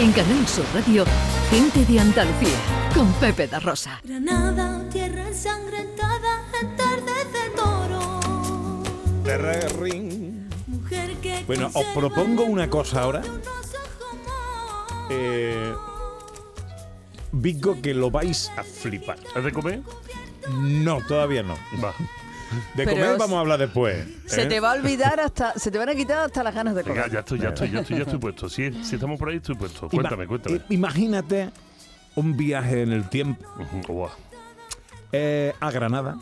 En Canal Sur Radio, Gente de Andalucía, con Pepe da Rosa. Granada, tierra ensangrentada, en tarde de toro. Terrerín. Mujer que Bueno, os propongo una cosa ahora. Eh, Vigo, que lo vais a flipar. ¿Has de comer? No, todavía no. Va. De Pero comer vamos a hablar después. Se ¿eh? te va a olvidar hasta, se te van a quitar hasta las ganas de Venga, comer. ya estoy, ya estoy, ya estoy, ya estoy puesto. Si, si estamos por ahí, estoy puesto. Ima- Cuéntame, cuéntame. Imagínate un viaje en el tiempo eh, a Granada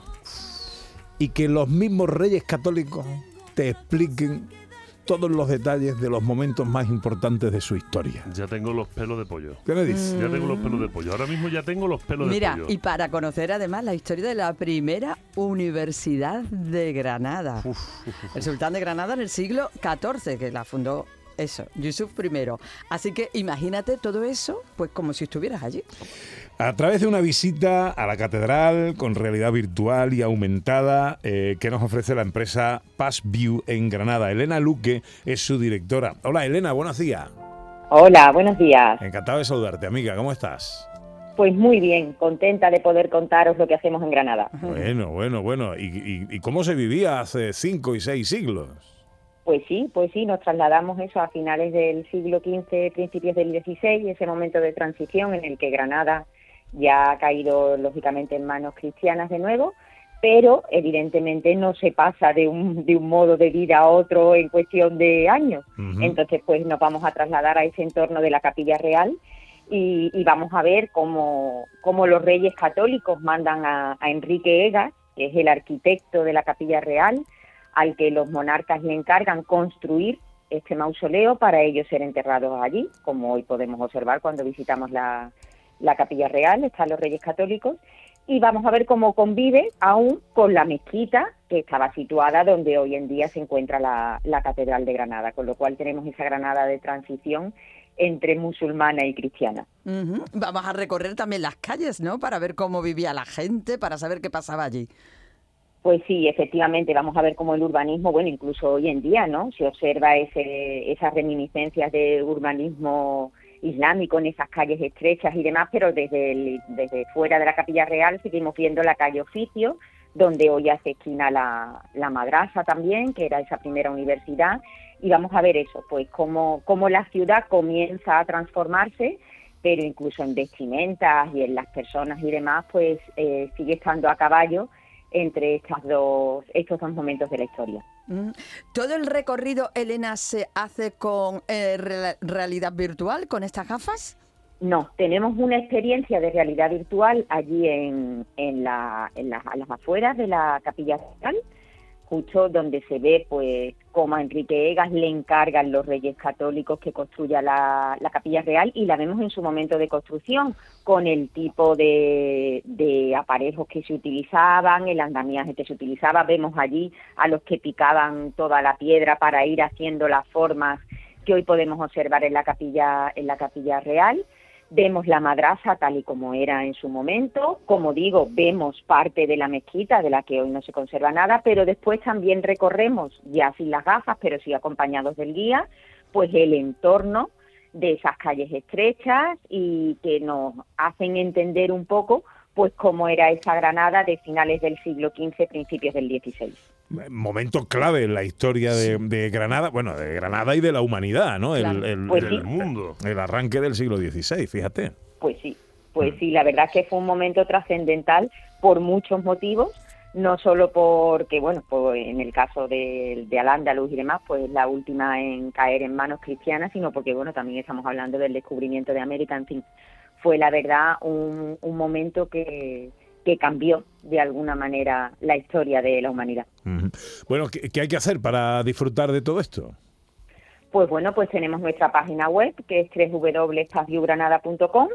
y que los mismos reyes católicos te expliquen todos los detalles de los momentos más importantes de su historia. Ya tengo los pelos de pollo. ¿Qué me dices? Ya tengo los pelos de pollo. Ahora mismo ya tengo los pelos Mira, de pollo. y para conocer además la historia de la primera Universidad de Granada. El sultán de Granada en el siglo XIV, que la fundó eso, Yusuf I. Así que imagínate todo eso, pues como si estuvieras allí. A través de una visita a la catedral con realidad virtual y aumentada eh, que nos ofrece la empresa Passview en Granada. Elena Luque es su directora. Hola Elena, buenos días. Hola, buenos días. Encantado de saludarte, amiga. ¿Cómo estás? Pues muy bien, contenta de poder contaros lo que hacemos en Granada. Bueno, bueno, bueno. ¿Y, y- y cómo se vivía hace cinco y seis siglos? Pues sí, pues sí, nos trasladamos eso a finales del siglo XV, principios del XVI, ese momento de transición en el que Granada ya ha caído lógicamente en manos cristianas de nuevo, pero evidentemente no se pasa de un, de un modo de vida a otro en cuestión de años. Entonces, pues nos vamos a trasladar a ese entorno de la Capilla Real y, y vamos a ver cómo, cómo los reyes católicos mandan a, a Enrique Egas, que es el arquitecto de la Capilla Real, al que los monarcas le encargan construir este mausoleo para ellos ser enterrados allí, como hoy podemos observar cuando visitamos la, la Capilla Real, están los reyes católicos, y vamos a ver cómo convive aún con la mezquita que estaba situada donde hoy en día se encuentra la, la Catedral de Granada, con lo cual tenemos esa Granada de transición entre musulmana y cristiana. Vamos a recorrer también las calles, ¿no? Para ver cómo vivía la gente, para saber qué pasaba allí. Pues sí, efectivamente, vamos a ver cómo el urbanismo, bueno, incluso hoy en día, ¿no? Se observa ese, esas reminiscencias de urbanismo islámico en esas calles estrechas y demás, pero desde, desde fuera de la Capilla Real seguimos viendo la calle Oficio, donde hoy hace esquina la, la madrasa también, que era esa primera universidad, y vamos a ver eso, pues cómo, cómo la ciudad comienza a transformarse, pero incluso en vestimentas y en las personas y demás, pues eh, sigue estando a caballo entre estas dos, estos dos momentos de la historia. ¿Todo el recorrido, Elena, se hace con eh, re- realidad virtual, con estas gafas? No, tenemos una experiencia de realidad virtual allí en, en, la, en las afueras de la Capilla Real, justo donde se ve pues cómo a Enrique Egas le encargan los reyes católicos que construya la, la Capilla Real y la vemos en su momento de construcción, con el tipo de, de aparejos que se utilizaban, el andamiaje que se utilizaba, vemos allí a los que picaban toda la piedra para ir haciendo las formas que hoy podemos observar en la capilla, en la capilla real. Vemos la madrasa tal y como era en su momento. Como digo, vemos parte de la mezquita de la que hoy no se conserva nada, pero después también recorremos, ya sin las gafas, pero sí acompañados del guía, pues el entorno de esas calles estrechas y que nos hacen entender un poco pues cómo era esa Granada de finales del siglo XV, principios del XVI. Momento clave en la historia de, de Granada, bueno, de Granada y de la humanidad, ¿no? El, Claro. el- Pues el- sí. El mundo. el arranque del siglo XVI, fíjate. Pues sí, pues sí, la verdad es que fue un momento trascendental por muchos motivos, no solo porque, bueno, pues en el caso de, de Al-Ándalus y demás, pues la última en caer en manos cristianas, sino porque, bueno, también estamos hablando del descubrimiento de América, en fin, fue la verdad un, un momento que, que cambió de alguna manera la historia de la humanidad. Bueno, ¿qué, qué hay que hacer para disfrutar de todo esto? Pues bueno, pues tenemos nuestra página web que es www.espaciogranada.com.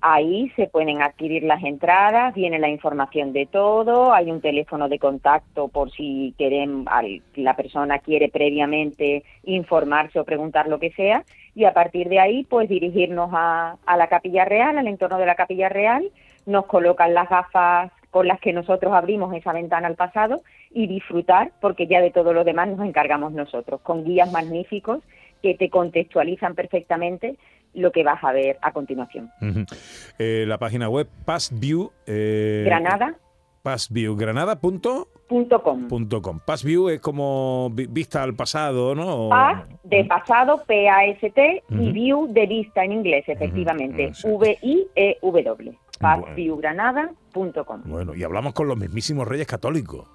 Ahí se pueden adquirir las entradas, viene la información de todo, hay un teléfono de contacto por si quieren, la persona quiere previamente informarse o preguntar lo que sea, y a partir de ahí, pues dirigirnos a, a la Capilla Real, al entorno de la Capilla Real, nos colocan las gafas con las que nosotros abrimos esa ventana al pasado y disfrutar, porque ya de todo lo demás nos encargamos nosotros, con guías magníficos que te contextualizan perfectamente lo que vas a ver a continuación. Eh, la página web Passview. Eh, Granada. Passviewgranada.com. Punto com. Passview es como vi- vista al pasado, ¿no? Paz de pasado, P-A-S-T, y view de vista en inglés, efectivamente. Sí. V-I-E-W. Bueno. Y hablamos con los mismísimos reyes católicos.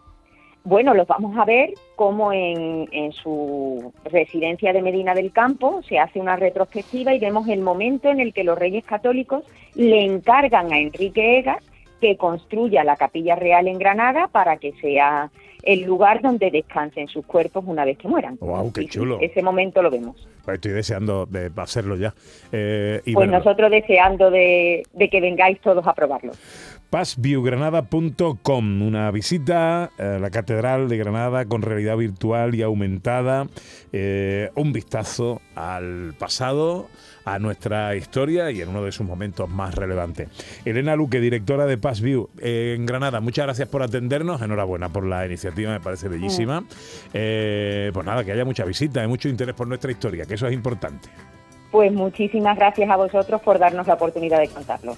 Bueno, los vamos a ver cómo en, en su residencia de Medina del Campo se hace una retrospectiva y vemos el momento en el que los reyes católicos le encargan a Enrique Egas que construya la capilla real en Granada para que sea el lugar donde descansen sus cuerpos una vez que mueran. Guau, qué chulo. Ese momento lo vemos. Pues estoy deseando de hacerlo ya. Eh, y Pues nosotros deseando de, de que vengáis todos a probarlo. Passviewgranada.com, una visita a la Catedral de Granada con realidad virtual y aumentada, eh, un vistazo al pasado, a nuestra historia y en uno de sus momentos más relevantes. Elena Luque, directora de Passview eh, en Granada, muchas gracias por atendernos, enhorabuena por la iniciativa, me parece bellísima. Eh, pues nada, que haya mucha visita y mucho interés por nuestra historia, que eso es importante. Pues muchísimas gracias a vosotros por darnos la oportunidad de contarlo.